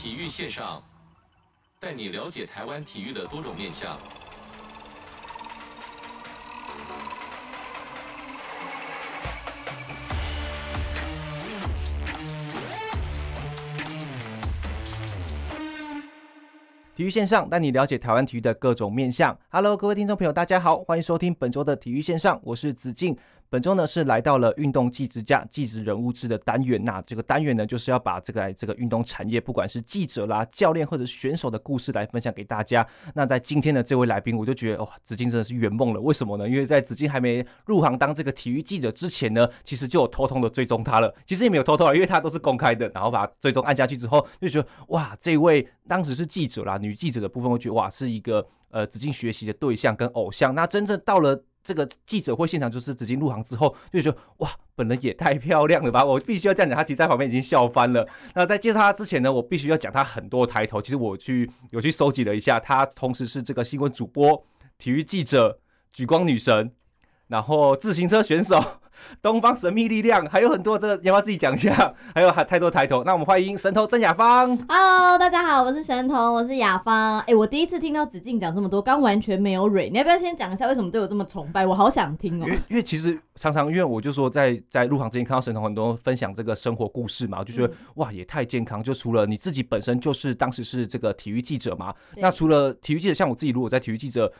体育线上，带你了解台湾体育的多种面向。体育线上带你了解台湾体育的各种面向。Hello，各位听众朋友，大家好，欢迎收听本周的体育线上，我是子敬。本周呢是来到了运动记者家记者人物志的单元，那这个单元呢就是要把这个这个运动产业，不管是记者啦、教练或者选手的故事来分享给大家。那在今天的这位来宾，我就觉得哇，子金真的是圆梦了。为什么呢？因为在子金还没入行当这个体育记者之前呢，其实就有偷偷的追踪他了。其实也没有偷偷啊，因为他都是公开的。然后把追踪按下去之后，就觉得哇，这位当时是记者啦，女记者的部分，我觉得哇，是一个呃子金学习的对象跟偶像。那真正到了。这个记者会现场就是紫金入行之后就觉得哇，本人也太漂亮了吧！我必须要这样讲，他其实在旁边已经笑翻了。那在介绍他之前呢，我必须要讲他很多抬头。其实我去有去收集了一下，他同时是这个新闻主播、体育记者、举光女神，然后自行车选手。东方神秘力量还有很多，这个要不要自己讲一下？还有还太多抬头，那我们欢迎神童郑雅芳。Hello，大家好，我是神童，我是雅芳。哎、欸，我第一次听到子敬讲这么多，刚完全没有蕊。你要不要先讲一下为什么对我这么崇拜？我好想听哦。因为因为其实常常因为我就说在在入行之前看到神童很多分享这个生活故事嘛，我就觉得、嗯、哇也太健康。就除了你自己本身就是当时是这个体育记者嘛，那除了体育记者，像我自己如果在体育记者。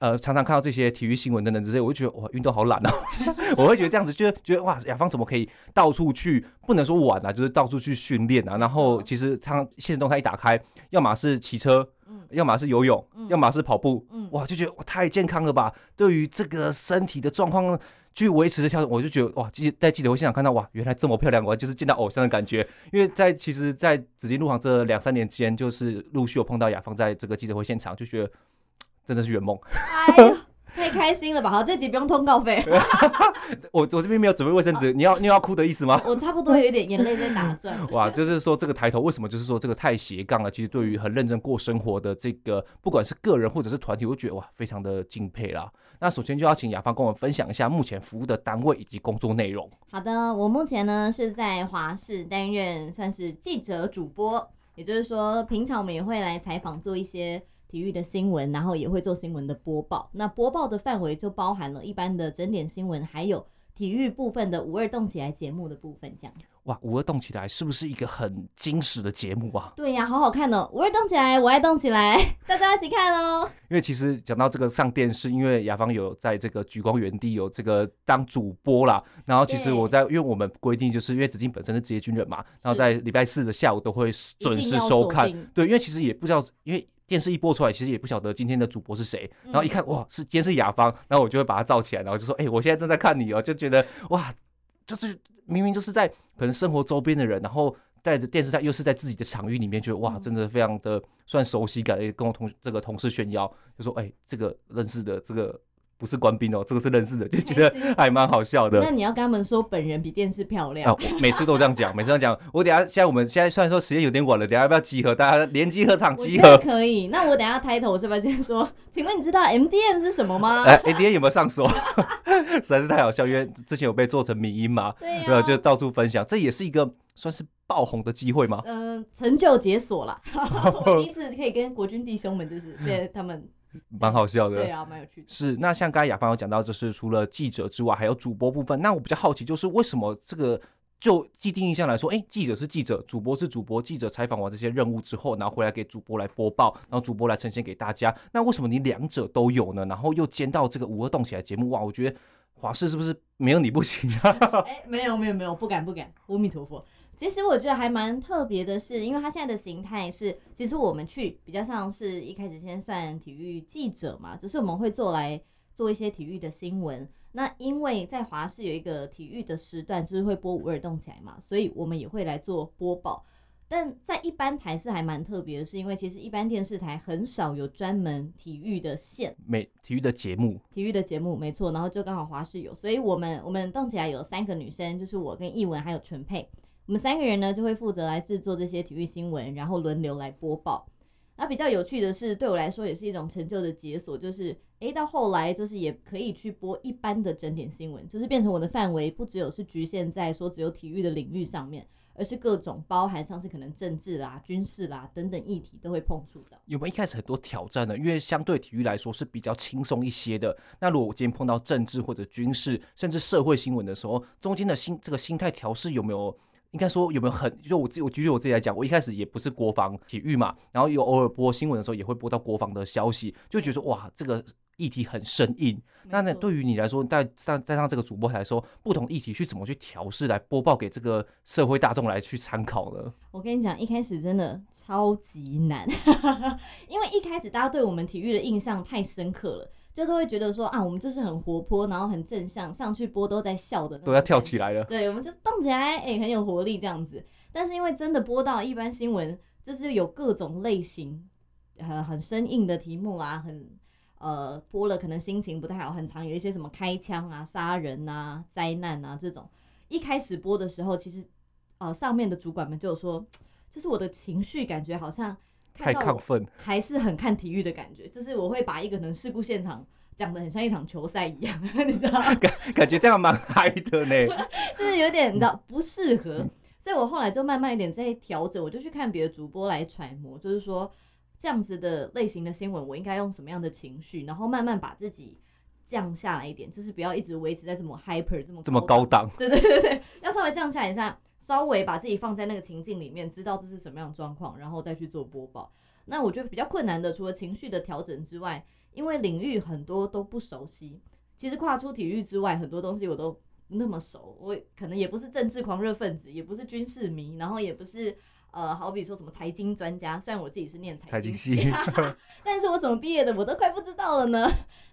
呃，常常看到这些体育新闻等等这些，我就觉得哇，运动好懒哦。我会觉得这样子，就觉得哇，雅芳怎么可以到处去？不能说玩啊，就是到处去训练啊。然后其实他现实动态一打开，要么是骑车，嗯，要么是游泳，嗯，要么是跑步，嗯，哇，就觉得哇，太健康了吧？对于这个身体的状况去维持的跳，我就觉得哇，记在记者会现场看到哇，原来这么漂亮，我就是见到偶像的感觉。因为在其实，在紫金路行这两三年间，就是陆续有碰到雅芳在这个记者会现场，就觉得。真的是圆梦，哎呀，太开心了吧！好，这集不用通告费。我我这边没有准备卫生纸，你要你要哭的意思吗？我差不多有一点眼泪在打转。哇，就是说这个抬头为什么？就是说这个太斜杠了。其实对于很认真过生活的这个，不管是个人或者是团体，我觉得哇，非常的敬佩啦。那首先就要请雅芳跟我们分享一下目前服务的单位以及工作内容。好的，我目前呢是在华视担任算是记者主播，也就是说平常我们也会来采访做一些。体育的新闻，然后也会做新闻的播报。那播报的范围就包含了一般的整点新闻，还有体育部分的五二动起来节目的部分。这样哇，五二动起来是不是一个很惊喜的节目啊？对呀、啊，好好看哦！五二动起来，我爱动起来，大家一起看哦。因为其实讲到这个上电视，因为雅芳有在这个举光原地有这个当主播啦。然后其实我在，因为我们规定就是因为子敬本身是职业军人嘛，然后在礼拜四的下午都会准时收看。对，因为其实也不知道，因为。电视一播出来，其实也不晓得今天的主播是谁，然后一看哇，是今天是雅芳，然后我就会把它照起来，然后就说，哎、欸，我现在正在看你哦，就觉得哇，就是明明就是在可能生活周边的人，然后带着电视台，又是在自己的场域里面，觉得哇，真的非常的算熟悉感，也跟我同这个同事炫耀，就说，哎、欸，这个认识的这个。不是官兵哦，这个是认识的，就觉得还蛮好笑的。那你要跟他们说，本人比电视漂亮。啊、每次都这样讲，每次都这样讲。我等下，现在我们现在虽然说时间有点晚了，等下要不要集合？大家联机合场集合可以。那我等下抬头是不是先说？请问你知道 MDM 是什么吗？哎，MDM 有没有上说？实在是太好笑，因为之前有被做成迷音嘛，对啊，啊，就到处分享。这也是一个算是爆红的机会吗？嗯、呃，成就解锁了。我第一次可以跟国军弟兄们，就是对他们。蛮好笑的，对啊，蛮有趣的。是，那像刚才雅芳有讲到，就是除了记者之外，还有主播部分。那我比较好奇，就是为什么这个就既定印象来说，哎、欸，记者是记者，主播是主播。记者采访完这些任务之后，然后回来给主播来播报，然后主播来呈现给大家。那为什么你两者都有呢？然后又兼到这个五二动起来节目，哇，我觉得华视是不是没有你不行啊？哎、欸，没有没有没有，不敢不敢，阿弥陀佛。其实我觉得还蛮特别的是，因为它现在的形态是，其实我们去比较像是一开始先算体育记者嘛，只是我们会做来做一些体育的新闻。那因为在华视有一个体育的时段，就是会播五二动起来嘛，所以我们也会来做播报。但在一般台是还蛮特别的，是因为其实一般电视台很少有专门体育的线，没体育的节目，体育的节目没错。然后就刚好华视有，所以我们我们动起来有三个女生，就是我跟艺文还有纯佩。我们三个人呢，就会负责来制作这些体育新闻，然后轮流来播报。那比较有趣的是，对我来说也是一种成就的解锁，就是诶，到后来就是也可以去播一般的整点新闻，就是变成我的范围不只有是局限在说只有体育的领域上面，而是各种包含像是可能政治啦、军事啦等等议题都会碰触到。有没有一开始很多挑战呢？因为相对体育来说是比较轻松一些的。那如果我今天碰到政治或者军事，甚至社会新闻的时候，中间的心这个心态调试有没有？应该说有没有很？就我自我举举我自己来讲，我一开始也不是国防体育嘛，然后有偶尔播新闻的时候也会播到国防的消息，就觉得说哇这个。议题很生硬，那那对于你来说，在在在上这个主播台来说，不同议题去怎么去调试来播报给这个社会大众来去参考呢？我跟你讲，一开始真的超级难，因为一开始大家对我们体育的印象太深刻了，就都会觉得说啊，我们就是很活泼，然后很正向，上去播都在笑的，都要跳起来了。对，我们就动起来，哎、欸，很有活力这样子。但是因为真的播到一般新闻，就是有各种类型，很很生硬的题目啊，很。呃，播了可能心情不太好，很常有一些什么开枪啊、杀人啊、灾难啊这种。一开始播的时候，其实呃上面的主管们就有说，就是我的情绪感觉好像太亢奋，还是很看体育的感觉，就是我会把一个可能事故现场讲的很像一场球赛一样，你知道吗？感感觉这样蛮嗨的呢，就是有点你知道不适合，所以我后来就慢慢一点在调整，我就去看别的主播来揣摩，就是说。这样子的类型的新闻，我应该用什么样的情绪，然后慢慢把自己降下来一点，就是不要一直维持在这么 hyper 这么这么高档。对对对对，要稍微降下来一下，稍微把自己放在那个情境里面，知道这是什么样的状况，然后再去做播报。那我觉得比较困难的，除了情绪的调整之外，因为领域很多都不熟悉。其实跨出体育之外，很多东西我都那么熟。我可能也不是政治狂热分子，也不是军事迷，然后也不是。呃，好比说什么财经专家，虽然我自己是念财经系，经但是我怎么毕业的，我都快不知道了呢。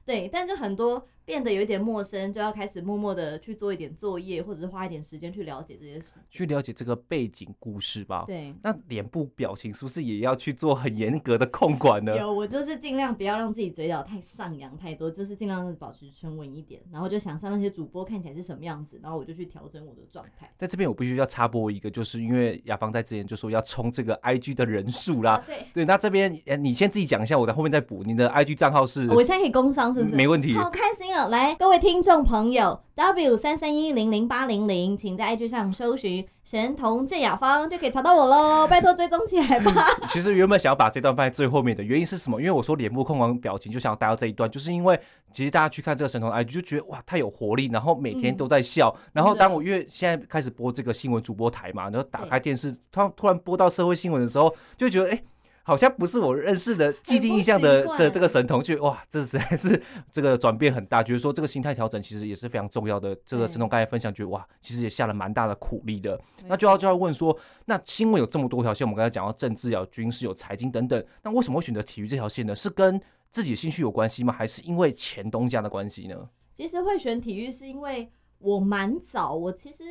对，但是很多。变得有一点陌生，就要开始默默的去做一点作业，或者是花一点时间去了解这些事，去了解这个背景故事吧。对，那脸部表情是不是也要去做很严格的控管呢？有，我就是尽量不要让自己嘴角太上扬太多，就是尽量保持沉稳一点，然后就想象那些主播看起来是什么样子，然后我就去调整我的状态。在这边我必须要插播一个，就是因为雅芳在之前就说要冲这个 IG 的人数啦。啊、对对，那这边你先自己讲一下，我在后面再补。你的 IG 账号是？我现在可以工商是不是？没问题。好开心哦，来各位听。听众朋友，W 三三一零零八零零，请在 IG 上搜寻神童郑雅芳，就可以查到我喽。拜托追踪起来吧。其实原本想要把这段放在最后面的原因是什么？因为我说脸部控管表情，就想要带到这一段，就是因为其实大家去看这个神童 IG 就觉得哇，太有活力，然后每天都在笑。嗯、然后当我因为现在开始播这个新闻主播台嘛，然后打开电视，突突然播到社会新闻的时候，就觉得哎。欸好像不是我认识的既定印象的这这个神童，去哇，这实在是这个转变很大。觉得说这个心态调整其实也是非常重要的。这个神童刚才分享，觉得哇，其实也下了蛮大的苦力的。那就要就要问说，那新闻有这么多条线，我们刚才讲到政治、有军事、有财经等等，那为什么会选择体育这条线呢？是跟自己的兴趣有关系吗？还是因为前东家的关系呢？其实会选体育是因为我蛮早，我其实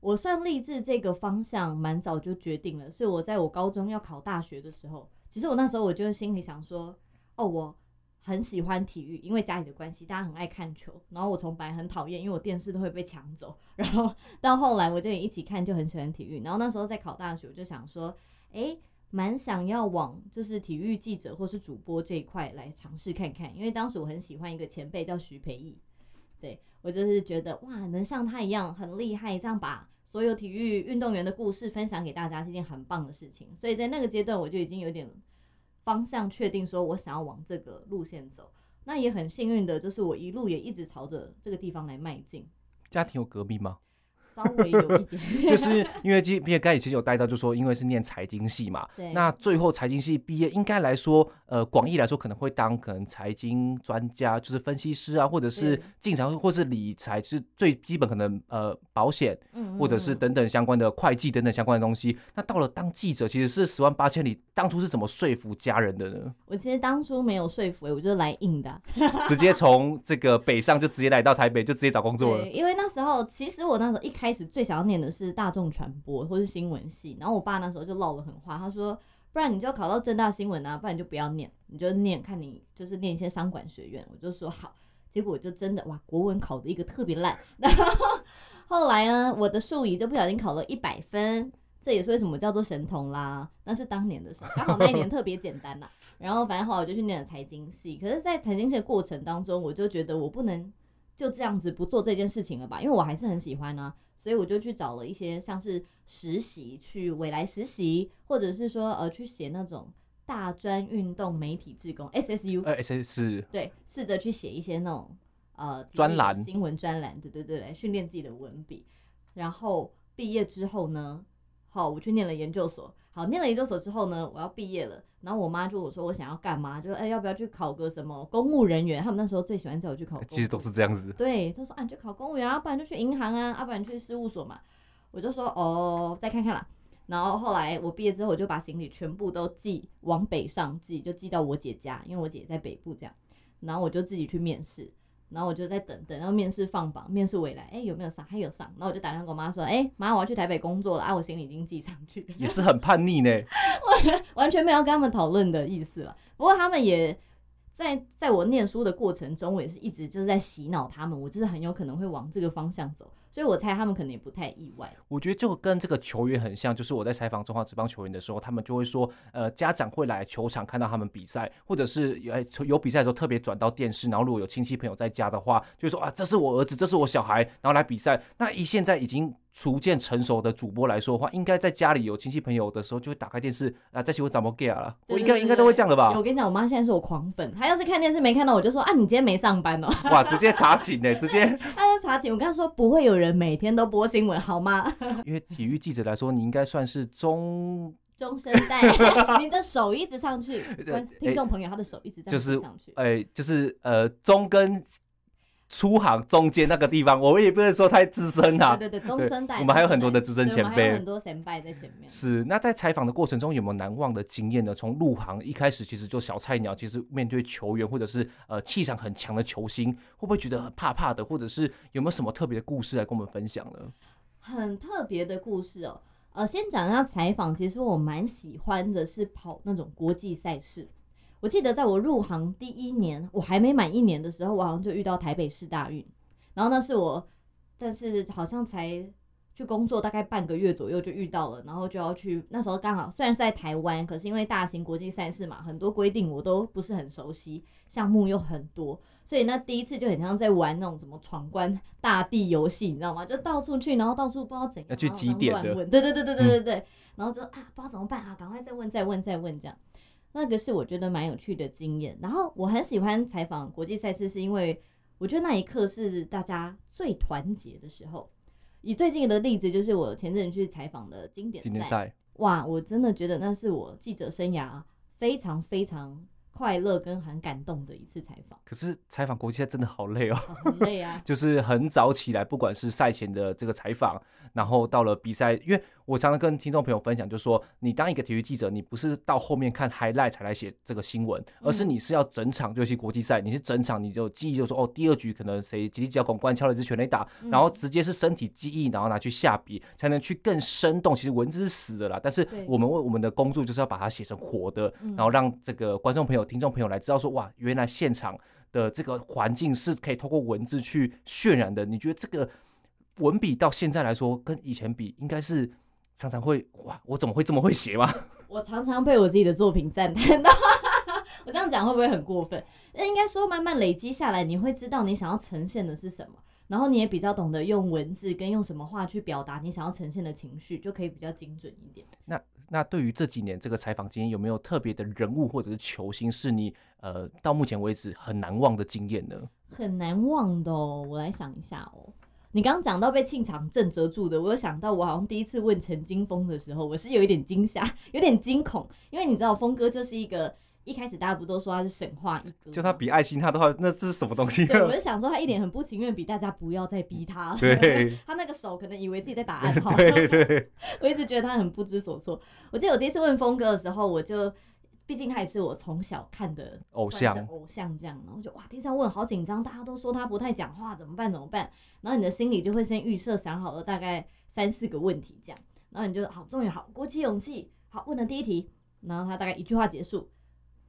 我算立志这个方向蛮早就决定了，是我在我高中要考大学的时候。其实我那时候我就心里想说，哦，我很喜欢体育，因为家里的关系，大家很爱看球。然后我从本来很讨厌，因为我电视都会被抢走。然后到后来我就一起看，就很喜欢体育。然后那时候在考大学，我就想说，诶，蛮想要往就是体育记者或是主播这一块来尝试看看。因为当时我很喜欢一个前辈叫徐培义，对，我就是觉得哇，能像他一样很厉害，这样把。所有体育运动员的故事分享给大家是一件很棒的事情，所以在那个阶段我就已经有点方向确定，说我想要往这个路线走。那也很幸运的，就是我一路也一直朝着这个地方来迈进。家庭有隔壁吗？稍微有一点，就是因为毕业刚以前有带到，就说因为是念财经系嘛，对，那最后财经系毕业，应该来说，呃，广义来说可能会当可能财经专家，就是分析师啊，或者是进常或是理财，就是最基本可能呃保险，或者是等等相关的会计等等相关的东西。那到了当记者，其实是十万八千里，当初是怎么说服家人的呢？我其实当初没有说服，我就来硬的，直接从这个北上就直接来到台北，就直接找工作了。因为那时候其实我那时候一开。开始最想要念的是大众传播或是新闻系，然后我爸那时候就唠了狠话，他说：“不然你就考到正大新闻啊，不然你就不要念，你就念看你就是念一些商管学院。”我就说好，结果我就真的哇，国文考的一个特别烂，然后后来呢，我的数语就不小心考了一百分，这也是为什么叫做神童啦。那是当年的时候，刚好那一年特别简单啦。然后反正后来我就去念了财经系，可是，在财经系的过程当中，我就觉得我不能就这样子不做这件事情了吧，因为我还是很喜欢啊。所以我就去找了一些像是实习，去未来实习，或者是说呃去写那种大专运动媒体志工 SSU，呃 SS 对，试着去写一些那种呃专栏新闻专栏，对对对，来训练自己的文笔。然后毕业之后呢，好，我去念了研究所。好，念了研究所之后呢，我要毕业了。然后我妈就我说我想要干嘛，就哎要不要去考个什么公务人员？他们那时候最喜欢叫我去考。其实都是这样子。对，他说啊，你去考公务员啊，不然就去银行啊，要不然去事务所嘛。我就说哦，再看看啦。然后后来我毕业之后，我就把行李全部都寄往北上寄，就寄到我姐家，因为我姐在北部这样。然后我就自己去面试。然后我就在等等，然后面试放榜，面试回来，哎，有没有上？还有上。然后我就打电话给我妈说，哎，妈，我要去台北工作了啊，我行李已经寄上去了。也是很叛逆呢，完完全没有跟他们讨论的意思了。不过他们也在在我念书的过程中，我也是一直就是在洗脑他们，我就是很有可能会往这个方向走。所以我猜他们可能也不太意外。我觉得就跟这个球员很像，就是我在采访中华职棒球员的时候，他们就会说，呃，家长会来球场看到他们比赛，或者是有有比赛的时候特别转到电视，然后如果有亲戚朋友在家的话，就说啊，这是我儿子，这是我小孩，然后来比赛。那以现在已经逐渐成熟的主播来说的话，应该在家里有亲戚朋友的时候，就会打开电视啊，在喜欢怎么 get 了。我应该应该都会这样的吧？我跟你讲，我妈现在是我狂粉，她要是看电视没看到，我就说啊，你今天没上班哦。哇，直接查寝呢，直接。她就查寝，我跟她说不会有人每天都播新闻好吗？因为体育记者来说，你应该算是中中生代，你的手一直上去，听众朋友他的手一直在上去，哎、欸，就是呃中跟初行中间那个地方，我也不能说太资深啊。对对对，中生代，我们还有很多的资深前辈，很多前辈在前面。是，那在采访的过程中有没有难忘的经验呢？从入行一开始，其实就小菜鸟，其实面对球员或者是呃气场很强的球星，会不会觉得很怕怕的？或者是有没有什么特别的故事来跟我们分享呢？很特别的故事哦，呃，先讲一下采访。其实我蛮喜欢的是跑那种国际赛事。我记得在我入行第一年，我还没满一年的时候，我好像就遇到台北市大运，然后那是我，但是好像才。去工作大概半个月左右就遇到了，然后就要去。那时候刚好虽然是在台湾，可是因为大型国际赛事嘛，很多规定我都不是很熟悉，项目又很多，所以那第一次就很像在玩那种什么闯关大地游戏，你知道吗？就到处去，然后到处不知道怎样要去几点的，对对对对对对对，嗯、然后就啊不知道怎么办啊，赶快再问再问再问这样。那个是我觉得蛮有趣的经验。然后我很喜欢采访国际赛事，是因为我觉得那一刻是大家最团结的时候。以最近的例子，就是我前阵子去采访的经典赛，哇，我真的觉得那是我记者生涯非常非常快乐跟很感动的一次采访。可是采访国际赛真的好累哦，很累啊，就是很早起来，不管是赛前的这个采访，然后到了比赛，因为。我常常跟听众朋友分享，就是说，你当一个体育记者，你不是到后面看 highlight 才来写这个新闻，而是你是要整场，尤其国际赛，你是整场，你就记忆，就说哦，第二局可能谁吉力吉捞巩冠敲了一支全垒打，然后直接是身体记忆，然后拿去下笔，才能去更生动。其实文字是死的啦，但是我们为我们的工作就是要把它写成活的，然后让这个观众朋友、听众朋友来知道说，哇，原来现场的这个环境是可以透过文字去渲染的。你觉得这个文笔到现在来说，跟以前比，应该是？常常会哇，我怎么会这么会写吗？我常常被我自己的作品赞叹到，我这样讲会不会很过分？那应该说慢慢累积下来，你会知道你想要呈现的是什么，然后你也比较懂得用文字跟用什么话去表达你想要呈现的情绪，就可以比较精准一点。那那对于这几年这个采访经验，有没有特别的人物或者是球星是你呃到目前为止很难忘的经验呢？很难忘的哦，我来想一下哦。你刚刚讲到被庆场震慑住的，我有想到我好像第一次问陈金峰的时候，我是有一点惊吓，有点惊恐，因为你知道峰哥就是一个一开始大家不都说他是神话一哥，就他比爱心他的话，那这是什么东西？对，我就想说他一脸很不情愿，比大家不要再逼他了。对，他那个手可能以为自己在打暗号。对对，我一直觉得他很不知所措。我记得我第一次问峰哥的时候，我就。毕竟他也是我从小看的偶像，偶像这样，然后就哇，第一次问好紧张，大家都说他不太讲话，怎么办？怎么办？然后你的心里就会先预设想好了大概三四个问题这样，然后你就好，终于好，鼓起勇气，好，问了第一题，然后他大概一句话结束，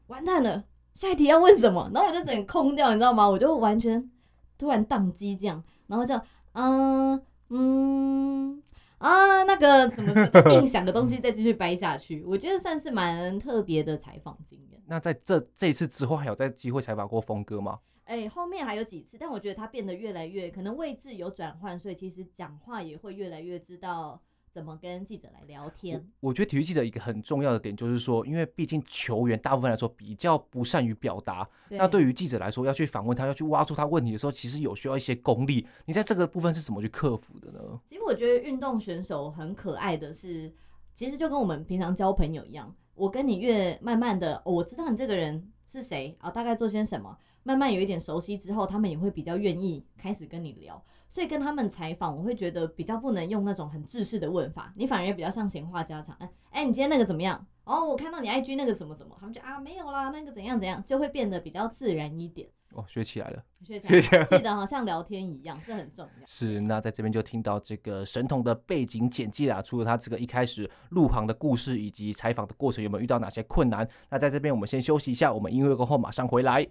完蛋了，下一题要问什么？然后我就整个空掉，你知道吗？我就完全突然宕机这样，然后就嗯嗯。啊，那个什么印象的东西再继续掰下去，我觉得算是蛮特别的采访经验。那在这这一次之后，还有在机会采访过峰哥吗？哎、欸，后面还有几次，但我觉得他变得越来越可能位置有转换，所以其实讲话也会越来越知道怎么跟记者来聊天。我，我觉得体育记者一个很重要的点就是说，因为毕竟球员大部分来说比较不善于表达，对那对于记者来说要去访问他，要去挖出他问题的时候，其实有需要一些功力。你在这个部分是怎么去克服的呢？其实我觉得运动选手很可爱的是，其实就跟我们平常交朋友一样，我跟你越慢慢的，哦、我知道你这个人是谁啊，大概做些什么。慢慢有一点熟悉之后，他们也会比较愿意开始跟你聊。所以跟他们采访，我会觉得比较不能用那种很制式的问法，你反而也比较像闲话家常。哎、欸，你今天那个怎么样？哦，我看到你 IG 那个什么什么，他们就啊没有啦，那个怎样怎样，就会变得比较自然一点。哦，学起来了，学起来了，记得好像聊天一样，这很重要。是，那在这边就听到这个神童的背景简介啦，除了他这个一开始入行的故事以及采访的过程，有没有遇到哪些困难？那在这边我们先休息一下，我们音乐过后马上回来。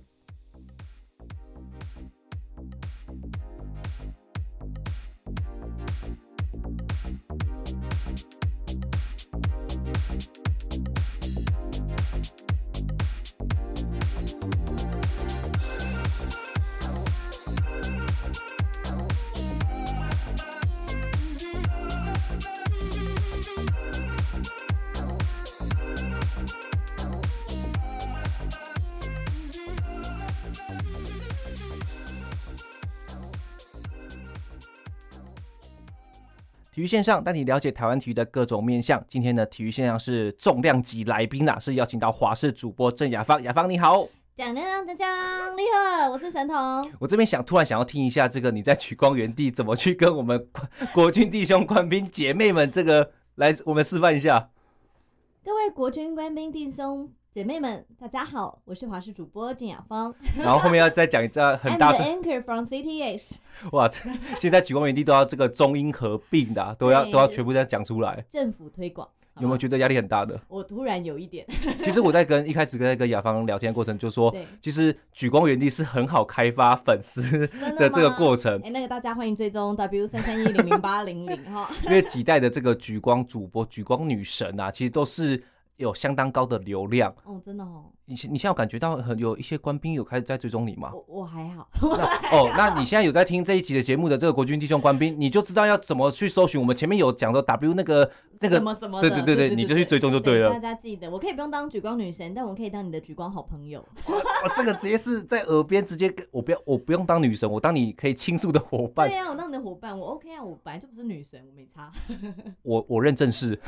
体育线上带你了解台湾体育的各种面向。今天的体育线上是重量级来宾啦，是邀请到华视主播郑雅芳。雅芳你好，讲讲讲讲，你好，我是神童。我这边想突然想要听一下这个你在取光园地怎么去跟我们国军弟兄官兵姐妹们这个来，我们示范一下。各位国军官兵弟兄。姐妹们，大家好，我是华视主播郑雅芳。然后后面要再讲一个很大声。I'm the anchor from CTS。哇，现在举光原地都要这个中英合并的、啊，都要都要全部这样讲出来。政府推广，有没有觉得压力很大的？我突然有一点。其实我在跟一开始跟跟雅芳聊天的过程，就说，对其实举光原地是很好开发粉丝的这个过程。哎、欸，那个大家欢迎追踪 W 三三一零零八零零哈。因为几代的这个举光主播、举光女神啊，其实都是。有相当高的流量哦，真的哦。你现你现在有感觉到很有一些官兵有开始在追踪你吗？我我还好。那 哦，那你现在有在听这一集的节目的这个国军弟兄官兵，你就知道要怎么去搜寻。我们前面有讲到 W 那个那个什么什么，对对对对，你就去追踪就对了。大家记得，我可以不用当举光女神，但我可以当你的举光好朋友。我这个直接是在耳边直接跟我不要，我不用当女神，我当你可以倾诉的伙伴。对啊，我当你的伙伴，我 OK 啊，我本来就不是女神，我没差。我我认正是。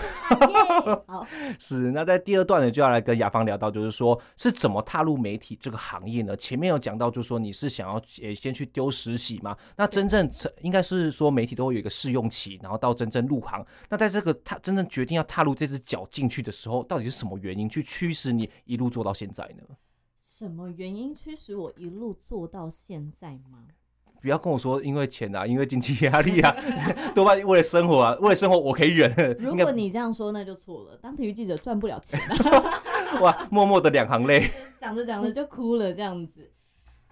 好，是。那在第二段呢，就要来跟雅芳聊到，就是说是怎么踏入媒体这个行业呢？前面有讲到，就是说你是想要呃先去丢实习嘛？那真正应该是说媒体都会有一个试用期，然后到真正入行。那在这个他真正决定要踏入这只脚进去的时候，到底是什么原因去驱使你一路做到现在呢？什么原因驱使我一路做到现在吗？不要跟我说因为钱啊，因为经济压力啊，多半为了生活啊，为了生活我可以忍。如果你这样说，那就错了。当体育记者赚不了钱 哇，默默的两行泪，讲着讲着就哭了。这样子，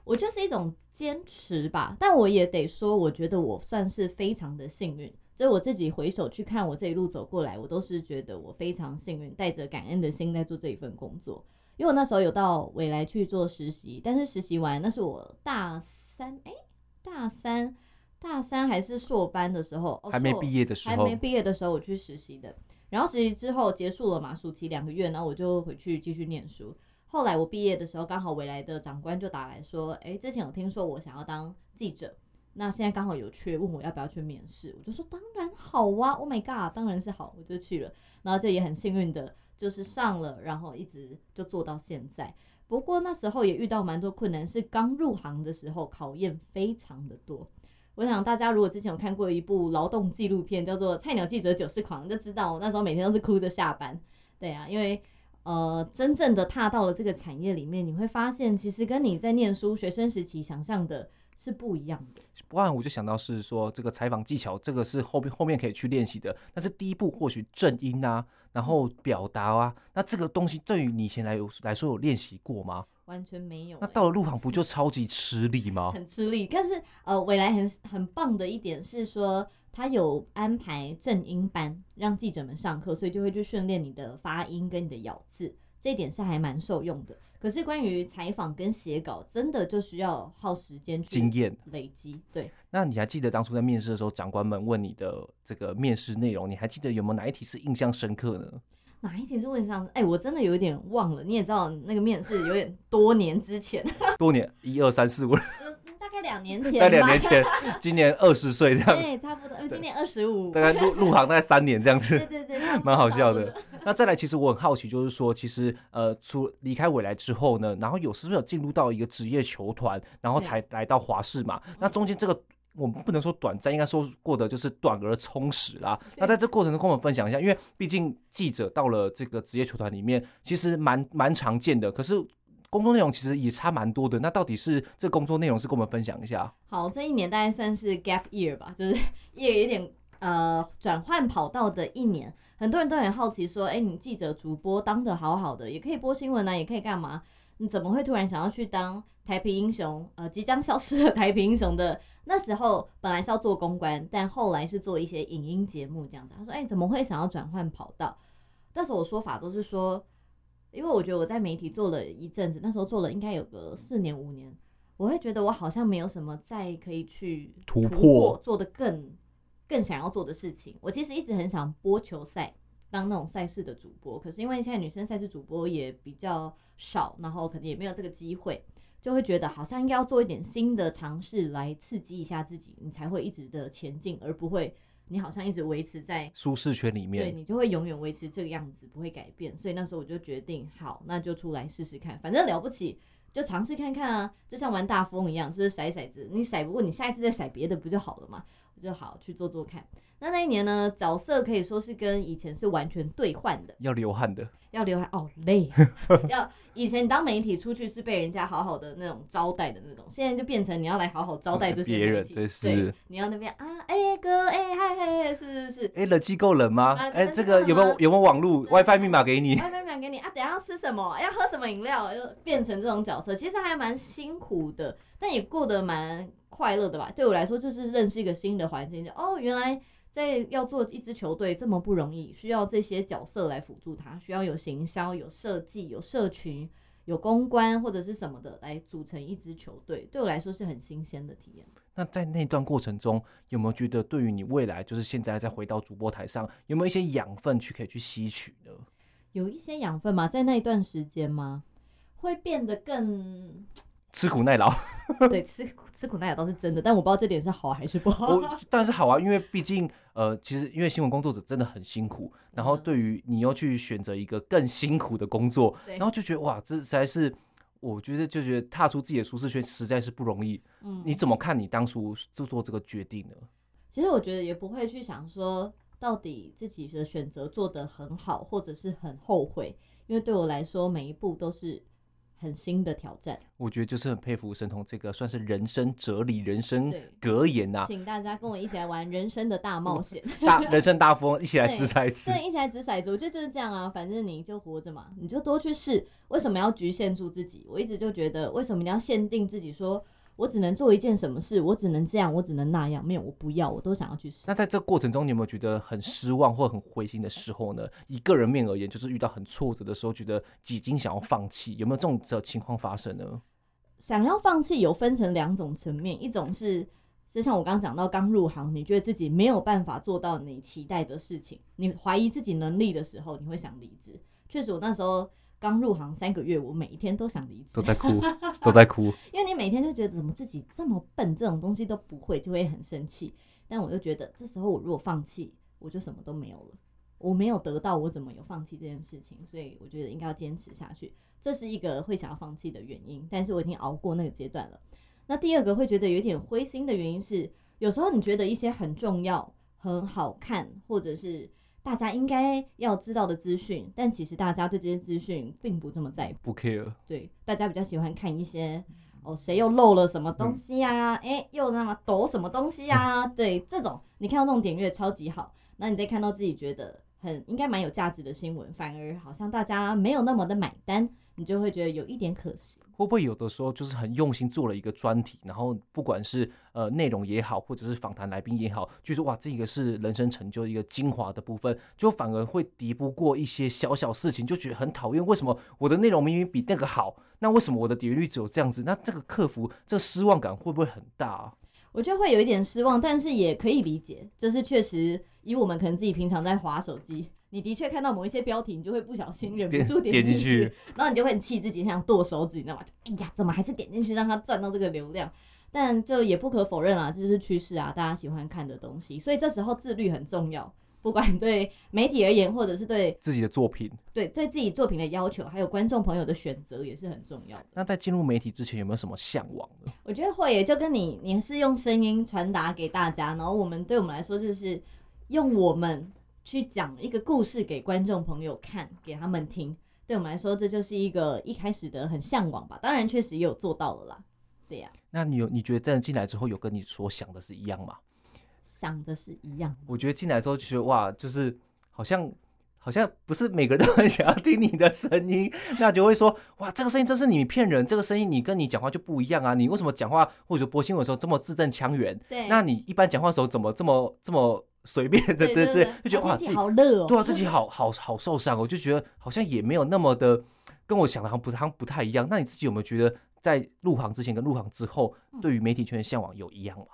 我就是一种坚持吧。但我也得说，我觉得我算是非常的幸运。就我自己回首去看我这一路走过来，我都是觉得我非常幸运，带着感恩的心在做这一份工作。因为我那时候有到未来去做实习，但是实习完那是我大三，哎、欸。大三，大三还是硕班的时候，还没毕业的时候，还没毕业的时候我去实习的。然后实习之后结束了嘛，暑期两个月，然后我就回去继续念书。后来我毕业的时候，刚好未来的长官就打来说，哎，之前有听说我想要当记者，那现在刚好有缺，问我要不要去面试。我就说当然好啊，Oh my god，当然是好，我就去了。然后这也很幸运的，就是上了，然后一直就做到现在。不过那时候也遇到蛮多困难，是刚入行的时候考验非常的多。我想大家如果之前有看过一部劳动纪录片，叫做《菜鸟记者九世狂》，就知道我那时候每天都是哭着下班。对啊，因为呃，真正的踏到了这个产业里面，你会发现其实跟你在念书学生时期想象的是不一样的。不然我就想到是说这个采访技巧，这个是后面后面可以去练习的。但是第一步或许正音啊。然后表达啊，那这个东西对于你以前来有来说有练习过吗？完全没有、欸。那到了路旁不就超级吃力吗？很吃力。但是呃，未来很很棒的一点是说，他有安排正音班让记者们上课，所以就会去训练你的发音跟你的咬字。这一点是还蛮受用的。可是关于采访跟写稿，真的就需要耗时间去经验累积。对，那你还记得当初在面试的时候，长官们问你的这个面试内容，你还记得有没有哪一题是印象深刻呢？哪一题是问上？哎、欸，我真的有一点忘了。你也知道，那个面试有点多年之前，多年一二三四五。大概两年前，在两年前，今年二十岁这样，对，差不多。今年二十五，大概入入行大概三年这样子，对对对，蛮好笑的。那再来，其实我很好奇，就是说，其实呃，出离开未来之后呢，然后有是不是有进入到一个职业球团，然后才来到华视嘛？那中间这个我们不能说短暂，应该说过的就是短而充实啦。那在这过程中跟我们分享一下，因为毕竟记者到了这个职业球团里面，其实蛮蛮常见的，可是。工作内容其实也差蛮多的，那到底是这工作内容是跟我们分享一下？好，这一年大概算是 gap year 吧，就是也有点呃转换跑道的一年。很多人都很好奇说，哎、你记者主播当得好好的，也可以播新闻啊，也可以干嘛？你怎么会突然想要去当台平英雄？呃，即将消失的台平英雄的那时候，本来是要做公关，但后来是做一些影音节目这样子。他说，哎、怎么会想要转换跑道？但是我说法都是说。因为我觉得我在媒体做了一阵子，那时候做了应该有个四年五年，我会觉得我好像没有什么再可以去突破做的更更想要做的事情。我其实一直很想播球赛，当那种赛事的主播，可是因为现在女生赛事主播也比较少，然后可能也没有这个机会，就会觉得好像应该要做一点新的尝试来刺激一下自己，你才会一直的前进，而不会。你好像一直维持在舒适圈里面，对，你就会永远维持这个样子，不会改变。所以那时候我就决定，好，那就出来试试看，反正了不起，就尝试看看啊，就像玩大风一样，就是甩骰子，你甩不过，你下一次再甩别的不就好了嘛？我就好去做做看。那那一年呢，角色可以说是跟以前是完全兑换的，要流汗的，要流汗哦，累。要以前你当媒体出去是被人家好好的那种招待的那种，现在就变成你要来好好招待这些别人，对，是，你要那边啊，哎、欸、哥，哎嗨嗨，是是是，哎、欸、冷气够冷吗？哎、这个有没有有没有网络 WiFi 密码给你？WiFi 密码给你啊，等下要吃什么？要喝什么饮料？就变成这种角色，其实还蛮辛苦的，但也过得蛮快乐的吧？对我来说，就是认识一个新的环境，就哦原来。在要做一支球队这么不容易，需要这些角色来辅助他，需要有行销、有设计、有社群、有公关或者是什么的来组成一支球队，对我来说是很新鲜的体验。那在那段过程中，有没有觉得对于你未来，就是现在再回到主播台上，有没有一些养分去可以去吸取呢？有一些养分吗？在那一段时间吗？会变得更。吃苦耐劳，对，吃吃苦耐劳倒是真的，但我不知道这点是好还是不好。当然是好啊，因为毕竟呃，其实因为新闻工作者真的很辛苦，然后对于你要去选择一个更辛苦的工作，然后就觉得哇，这实在是我觉得就觉得踏出自己的舒适圈实在是不容易。嗯，你怎么看你当初就做这个决定呢？其实我觉得也不会去想说到底自己的选择做得很好，或者是很后悔，因为对我来说每一步都是。很新的挑战，我觉得就是很佩服神童这个算是人生哲理、人生格言呐、啊。请大家跟我一起来玩人生的大冒险，大人生大富翁，一起来掷骰子。对，一起来掷骰子。我觉得就是这样啊，反正你就活着嘛，你就多去试。为什么要局限住自己？我一直就觉得，为什么你要限定自己说？我只能做一件什么事，我只能这样，我只能那样，没有，我不要，我都想要去试。那在这过程中，你有没有觉得很失望或很灰心的时候呢？以个人面而言，就是遇到很挫折的时候，觉得几经想要放弃，有没有这种的情况发生呢？想要放弃有分成两种层面，一种是就像我刚刚讲到，刚入行，你觉得自己没有办法做到你期待的事情，你怀疑自己能力的时候，你会想离职。确实，我那时候。刚入行三个月，我每一天都想离职，都在哭，都在哭。因为你每天就觉得怎么自己这么笨，这种东西都不会，就会很生气。但我就觉得，这时候我如果放弃，我就什么都没有了。我没有得到，我怎么有放弃这件事情？所以我觉得应该要坚持下去，这是一个会想要放弃的原因。但是我已经熬过那个阶段了。那第二个会觉得有点灰心的原因是，有时候你觉得一些很重要、很好看，或者是。大家应该要知道的资讯，但其实大家对这些资讯并不这么在乎，不 care。对，大家比较喜欢看一些哦，谁又漏了什么东西呀、啊？哎、嗯欸，又那么抖什么东西呀、啊？对，这种你看到这种点阅超级好，那你再看到自己觉得很应该蛮有价值的新闻，反而好像大家没有那么的买单，你就会觉得有一点可惜。会不会有的时候就是很用心做了一个专题，然后不管是呃内容也好，或者是访谈来宾也好，就是哇，这个是人生成就一个精华的部分，就反而会敌不过一些小小事情，就觉得很讨厌。为什么我的内容明明比那个好，那为什么我的点阅率只有这样子？那这个克服这个失望感会不会很大啊？我觉得会有一点失望，但是也可以理解，就是确实以我们可能自己平常在滑手机。你的确看到某一些标题，你就会不小心忍不住点进去，然后你就会很气自己，想剁手指，你知道吗？哎呀，怎么还是点进去让他赚到这个流量？但就也不可否认啊，这就是趋势啊，大家喜欢看的东西。所以这时候自律很重要，不管对媒体而言，或者是对自己的作品，对对自己作品的要求，还有观众朋友的选择也是很重要的。那在进入媒体之前，有没有什么向往呢？我觉得会耶，就跟你你是用声音传达给大家，然后我们对我们来说就是用我们。去讲一个故事给观众朋友看，给他们听。对我们来说，这就是一个一开始的很向往吧。当然，确实也有做到了啦。对呀、啊。那你有你觉得真的进来之后，有跟你所想的是一样吗？想的是一样。我觉得进来之后就觉得哇，就是好像好像不是每个人都很想要听你的声音，那就会说哇，这个声音真是你骗人，这个声音你跟你讲话就不一样啊。你为什么讲话或者播新闻的时候这么字正腔圆？对。那你一般讲话的时候怎么这么这么？随便的，对对对，就觉得哇，自己好热哦，对啊，自己好好好受伤，我就觉得好像也没有那么的跟我想的好像不好像不太一样。那你自己有没有觉得在入行之前跟入行之后，对于媒体圈的向往有一样吗？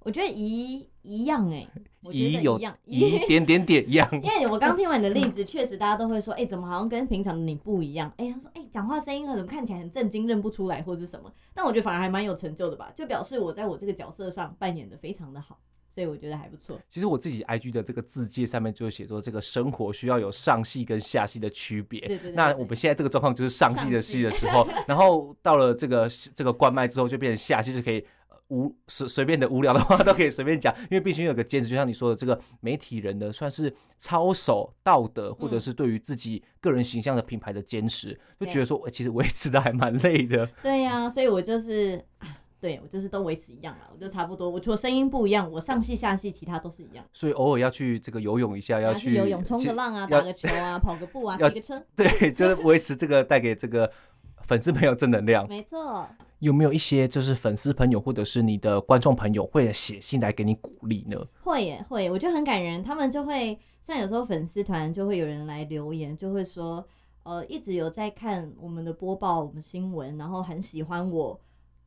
我觉得一一样哎，一有一样一点点点一样。因为我刚听完你的例 子，确实大家都会说，哎，怎么好像跟平常的你不一样？哎，他说，哎，讲话声音怎么看起来很震惊，认不出来或者是什么？但我觉得反而还蛮有成就的吧，就表示我在我这个角色上扮演的非常的好。所以我觉得还不错。其实我自己 IG 的这个字界上面就写说，这个生活需要有上戏跟下戏的区别。对对对。那我们现在这个状况就是上戏的戏的时候，然后到了这个这个关麦之后，就变成下戏，是可以无随随便的无聊的话都可以随便讲，因为必须有个坚持。就像你说的，这个媒体人的算是操守道德，或者是对于自己个人形象的品牌的坚持，就觉得说，欸，其实维持的还蛮累的。对呀，所以我就是。对，我就是都维持一样了，我就差不多。我除了声音不一样，我上戏下戏，其他都是一样。所以偶尔要去这个游泳一下，要去，去游泳、冲个浪啊，打个球啊，跑个步啊，骑个车。对，就是维持这个带给这个粉丝朋友正能量。没错。有没有一些就是粉丝朋友或者是你的观众朋友会写信来给你鼓励呢？会耶，会，我觉得很感人。他们就会像有时候粉丝团就会有人来留言，就会说，呃，一直有在看我们的播报，我们新闻，然后很喜欢我。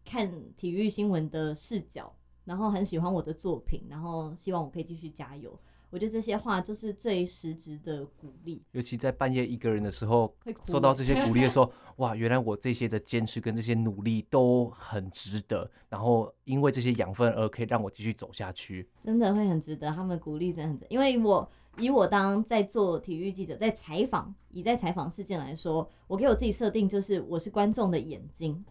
看体育新闻的视角，然后很喜欢我的作品，然后希望我可以继续加油。我觉得这些话就是最实质的鼓励。尤其在半夜一个人的时候，受到这些鼓励的时候，哇，原来我这些的坚持跟这些努力都很值得。然后因为这些养分而可以让我继续走下去，真的会很值得。他们鼓励真的很值得，因为我以我当在做体育记者，在采访，以在采访事件来说，我给我自己设定就是我是观众的眼睛。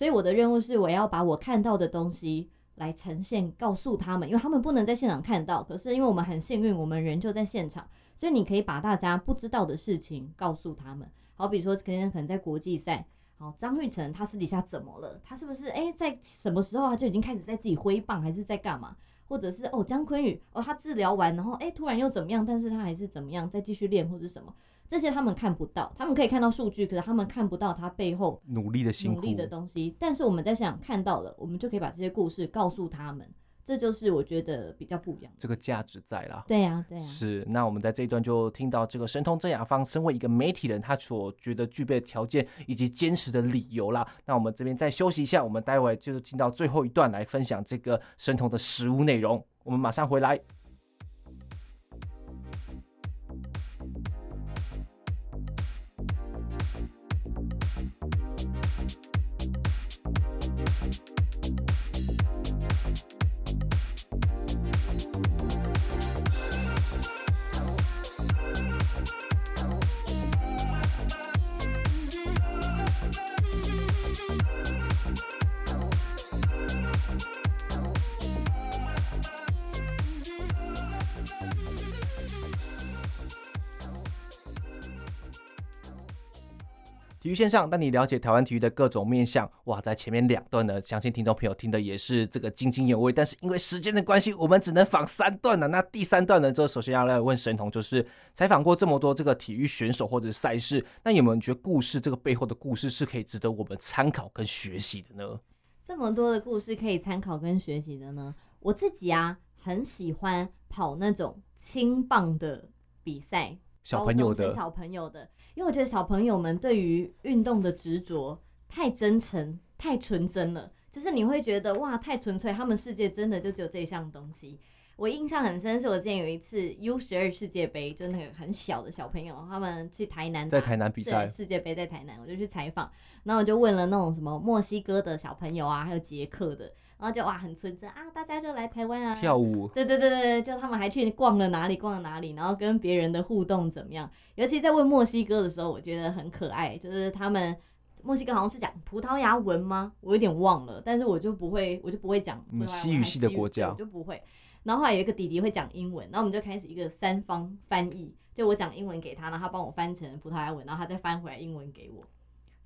所以我的任务是，我要把我看到的东西来呈现，告诉他们，因为他们不能在现场看到。可是因为我们很幸运，我们人就在现场，所以你可以把大家不知道的事情告诉他们。好比说，可能可能在国际赛，好，张玉成他私底下怎么了？他是不是诶、在什么时候他就已经开始在自己挥棒，还是在干嘛？或者是哦，江坤宇哦，他治疗完，然后诶、突然又怎么样？但是他还是怎么样，再继续练或者什么？这些他们看不到，他们可以看到数据，可是他们看不到他背后努力的辛苦、努力的东西。但是我们在想看到了，我们就可以把这些故事告诉他们。这就是我觉得比较不一样，这个价值在啦。对呀、啊，对呀、啊。是，那我们在这一段就听到这个神通郑雅芳身为一个媒体人，他所觉得具备的条件以及坚持的理由啦。那我们这边再休息一下，我们待会就进到最后一段来分享这个神童的实物内容。我们马上回来。体育线上，带你了解台湾体育的各种面向。哇，在前面两段呢，相信听众朋友听的也是这个津津有味。但是因为时间的关系，我们只能访三段了。那第三段呢，就首先要来问神童，就是采访过这么多这个体育选手或者赛事，那有没有觉得故事这个背后的故事是可以值得我们参考跟学习的呢？这么多的故事可以参考跟学习的呢？我自己啊，很喜欢跑那种轻棒的比赛，小朋友的小朋友的。因为我觉得小朋友们对于运动的执着太真诚、太纯真了，就是你会觉得哇，太纯粹，他们世界真的就只有这一项东西。我印象很深，是我之前有一次 U 十二世界杯，就那个很小的小朋友，他们去台南，在台南比赛世界杯，在台南，我就去采访，然后我就问了那种什么墨西哥的小朋友啊，还有捷克的。然后就哇很纯真啊，大家就来台湾啊跳舞，对对对对，就他们还去逛了哪里逛了哪里，然后跟别人的互动怎么样？尤其在问墨西哥的时候，我觉得很可爱，就是他们墨西哥好像是讲葡萄牙文吗？我有点忘了，但是我就不会，我就不会讲西语系的国家，我就不会。然后后来有一个弟弟会讲英文，然后我们就开始一个三方翻译，就我讲英文给他，然后他帮我翻成葡萄牙文，然后他再翻回来英文给我。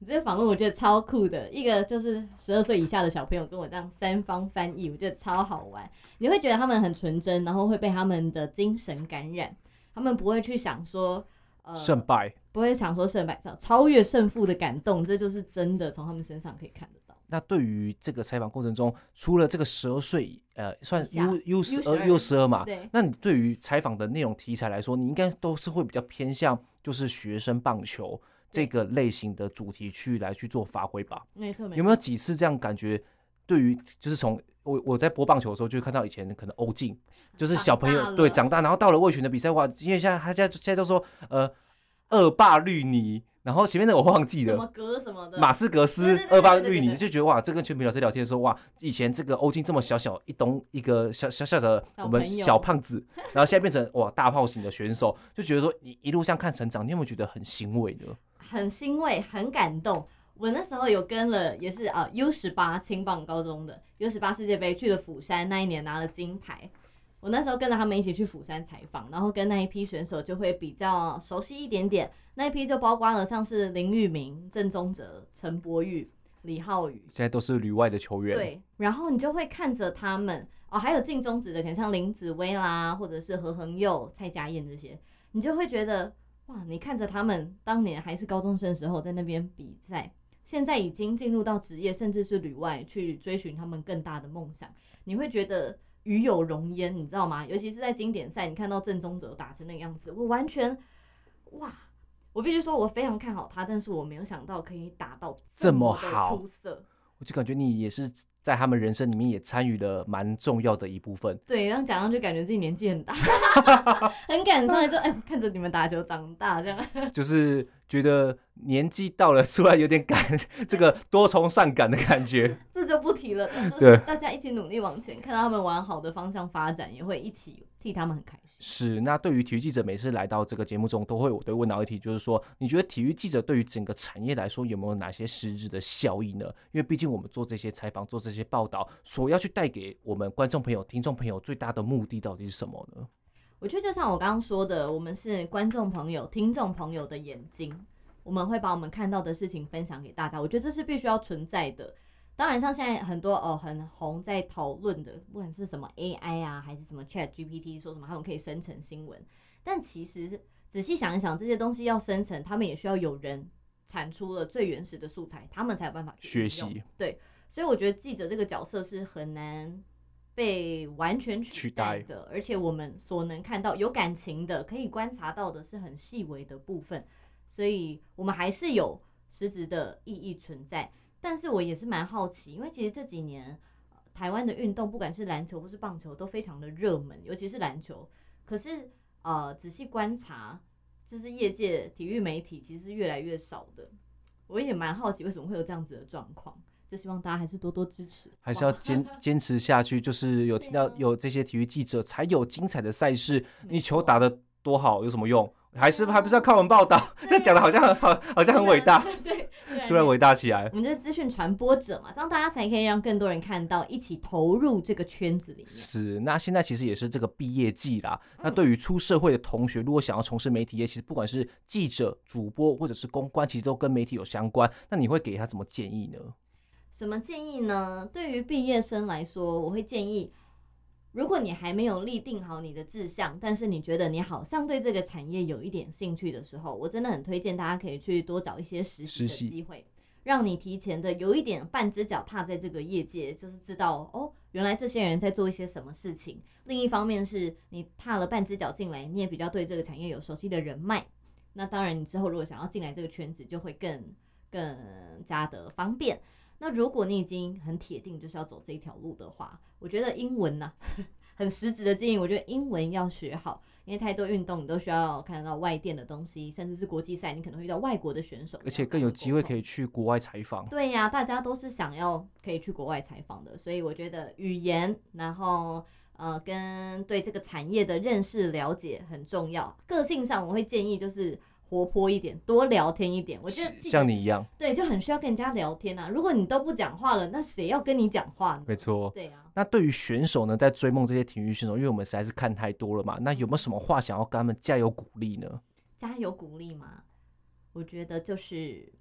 这个访问我觉得超酷的，一个就是十二岁以下的小朋友跟我这样三方翻译，我觉得超好玩。你会觉得他们很纯真，然后会被他们的精神感染，他们不会去想说呃胜败，不会想说胜败，超越胜负的感动，这就是真的从他们身上可以看得到。那对于这个采访过程中，除了这个十二岁，呃，算 U U 十二 U 十二嘛，对，那你对于采访的内容题材来说，你应该都是会比较偏向就是学生棒球。这个类型的主题去来去做发挥吧，没错，没错。有没有几次这样感觉？对于就是从我我在播棒球的时候，就看到以前可能欧进，就是小朋友对长大，然后到了味全的比赛，哇！因为现在他现在现在都说呃恶霸绿泥，然后前面的我忘记了什么格什么的马斯格斯恶霸绿泥，就觉得哇，这跟全民老师聊天的时候，哇，以前这个欧进这么小小一东一个小小小的我们小胖子，然后现在变成哇大炮型的选手，就觉得说你一路上看成长，你有没有觉得很欣慰呢？很欣慰，很感动。我那时候有跟了，也是啊 U 十八青棒高中的 U 十八世界杯去了釜山，那一年拿了金牌。我那时候跟着他们一起去釜山采访，然后跟那一批选手就会比较熟悉一点点。那一批就包括了像是林玉明、郑宗哲、陈柏宇、李浩宇，现在都是旅外的球员。对，然后你就会看着他们哦，还有进中职的，可能像林子薇啦，或者是何恒佑、蔡家燕这些，你就会觉得。哇！你看着他们当年还是高中生的时候在那边比赛，现在已经进入到职业，甚至是旅外去追寻他们更大的梦想，你会觉得与有荣焉，你知道吗？尤其是在经典赛，你看到郑宗哲打成那个样子，我完全哇！我必须说，我非常看好他，但是我没有想到可以打到这么好出色。我就感觉你也是。在他们人生里面也参与了蛮重要的一部分。对，然后讲上去感觉自己年纪很大，很感伤，就哎，看着你们打球长大这样。就是觉得年纪到了，突然有点感这个多愁善感的感觉。这就不提了，就是大家一起努力往前，看到他们往好的方向发展，也会一起替他们很开心。是，那对于体育记者每次来到这个节目中，都会我都问到一题，就是说，你觉得体育记者对于整个产业来说，有没有哪些实质的效益呢？因为毕竟我们做这些采访、做这些报道，所要去带给我们观众朋友、听众朋友最大的目的到底是什么呢？我觉得就像我刚刚说的，我们是观众朋友、听众朋友的眼睛，我们会把我们看到的事情分享给大家。我觉得这是必须要存在的。当然，像现在很多哦很红在讨论的，不管是什么 AI 啊，还是什么 Chat GPT，说什么他们可以生成新闻，但其实仔细想一想，这些东西要生成，他们也需要有人产出了最原始的素材，他们才有办法去学习。对，所以我觉得记者这个角色是很难被完全取代的，而且我们所能看到有感情的，可以观察到的是很细微的部分，所以我们还是有实质的意义存在。但是我也是蛮好奇，因为其实这几年，呃、台湾的运动不管是篮球或是棒球都非常的热门，尤其是篮球。可是呃，仔细观察，就是业界体育媒体其实是越来越少的。我也蛮好奇为什么会有这样子的状况，就希望大家还是多多支持，还是要坚坚持下去。就是有听到有这些体育记者才有精彩的赛事，你球打得多好有什么用？还是还不是要看完报道？那讲的好像很好，好像很伟大。对。突然伟大起来。我们就是资讯传播者嘛，这样大家才可以让更多人看到，一起投入这个圈子里面。是，那现在其实也是这个毕业季啦。那对于出社会的同学，如果想要从事媒体业，其实不管是记者、主播或者是公关，其实都跟媒体有相关。那你会给他什么建议呢？什么建议呢？对于毕业生来说，我会建议，如果你还没有立定好你的志向，但是你觉得你好像对这个产业有一点兴趣的时候，我真的很推荐大家可以去多找一些实习的机会，让你提前的有一点半只脚踏在这个业界，就是知道哦，原来这些人在做一些什么事情。另一方面是你踏了半只脚进来，你也比较对这个产业有熟悉的人脉。那当然，你之后如果想要进来这个圈子，就会更更加的方便。那如果你已经很铁定就是要走这一条路的话，我觉得英文呢、啊，很实质的建议，我觉得英文要学好，因为太多运动你都需要看到外电的东西，甚至是国际赛，你可能会遇到外国的选手，而且更有机会可以去国外采访。对呀、啊，大家都是想要可以去国外采访的，所以我觉得语言，然后呃，跟对这个产业的认识了解很重要。个性上，我会建议就是。活泼一点，多聊天一点。我觉得像你一样，对，就很需要跟人家聊天啊。如果你都不讲话了，那谁要跟你讲话呢？没错，对啊。那对于选手呢，在追梦这些体育选手，因为我们实在是看太多了嘛。那有没有什么话想要跟他们加油鼓励呢？加油鼓励吗？我觉得就是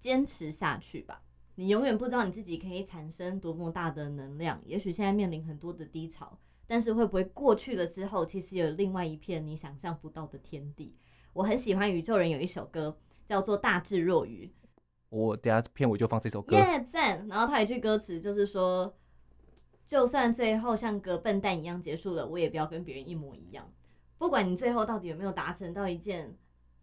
坚持下去吧。你永远不知道你自己可以产生多么大的能量。也许现在面临很多的低潮，但是会不会过去了之后，其实有另外一片你想象不到的天地。我很喜欢宇宙人有一首歌叫做《大智若愚》，我等下片尾就放这首歌。耶赞！然后他有一句歌词就是说，就算最后像个笨蛋一样结束了，我也不要跟别人一模一样。不管你最后到底有没有达成到一件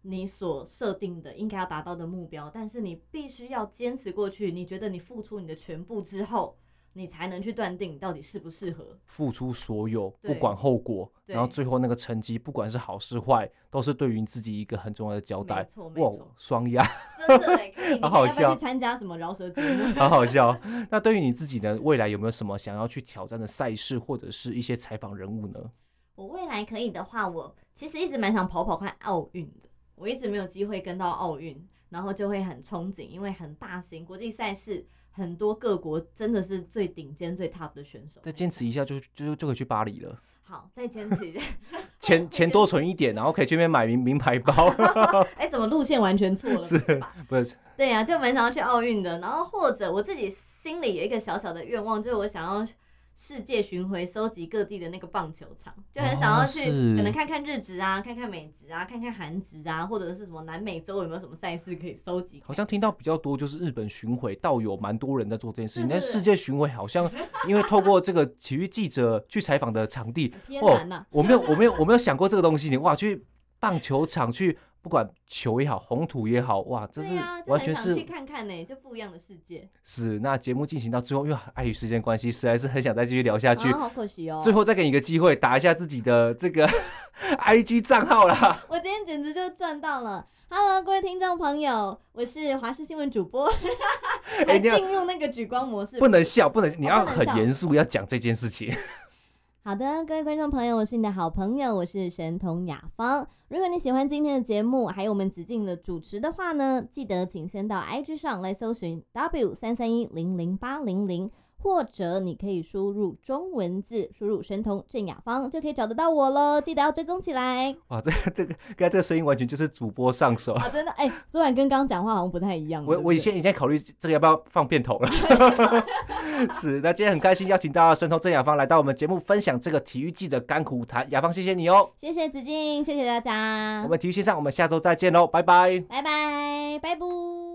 你所设定的应该要达到的目标，但是你必须要坚持过去。你觉得你付出你的全部之后，你才能去断定到底适不适合付出所有，不管后果，然后最后那个成绩，不管是好是坏，都是对于你自己一个很重要的交代。没错，没错。哇，双压，真的 好好笑。去参加什么饶舌节目？好好笑。那对于你自己呢？未来有没有什么想要去挑战的赛事，或者是一些采访人物呢？我未来可以的话，我其实一直蛮想跑跑看奥运的。我一直没有机会跟到奥运，然后就会很憧憬，因为很大型国际赛事。很多各国真的是最顶尖、最 top 的选手。再坚持一下就，就就就可以去巴黎了。好，再坚持 钱钱多存一点，然后可以去那边买名名牌包。哎、欸，怎么路线完全错了？是，不是？对呀、啊，就蛮想要去奥运的。然后或者我自己心里有一个小小的愿望，就是我想要。世界巡回收集各地的那个棒球场，就很想要去，可能看看日职啊，看看美职啊，看看韩职啊，或者是什么南美洲有没有什么赛事可以收集。好像听到比较多就是日本巡回，倒有蛮多人在做这件事情。但世界巡回好像因为透过这个体育记者去采访的场地，偏难呐、啊。我没有，我没有，我没有想过这个东西。你哇，去棒球场去。不管球也好，红土也好，哇，这是完全是去看看呢，就不一样的世界。是，那节目进行到最后，因为碍于时间关系，实在是很想再继续聊下去。啊，好可惜哦。最后再给你一个机会，打一下自己的这个 IG 账号啦。我今天简直就赚到了。Hello，各位听众朋友，我是华视新闻主播。哎，进入那个举光模式，不能笑，不能，你要很严肃，要讲这件事情。好的，各位观众朋友，我是你的好朋友，我是神童雅芳。如果你喜欢今天的节目，还有我们子敬的主持的话呢，记得请先到 IG 上来搜寻 W 三三一零零八零零。或者你可以输入中文字，输入神童郑雅芳就可以找得到我喽。记得要追踪起来。哇，这个、这个刚才这个声音完全就是主播上手啊！真的哎，昨晚跟刚刚讲话好像不太一样。我我以前以前考虑这个要不要放片头了。是，那今天很开心邀请到神童郑雅芳来到我们节目分享这个体育记者甘苦谈。雅芳，谢谢你哦。谢谢子敬，谢谢大家。我们体育线上，我们下周再见喽，拜拜。拜拜，拜拜。